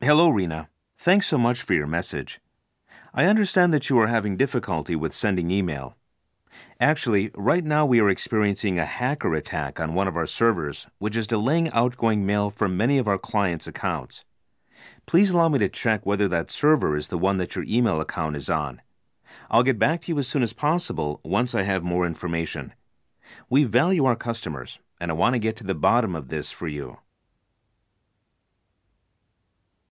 Hello, Rena. Thanks so much for your message. I understand that you are having difficulty with sending email. Actually, right now we are experiencing a hacker attack on one of our servers, which is delaying outgoing mail from many of our clients' accounts. Please allow me to check whether that server is the one that your email account is on. I'll get back to you as soon as possible once I have more information. We value our customers, and I want to get to the bottom of this for you.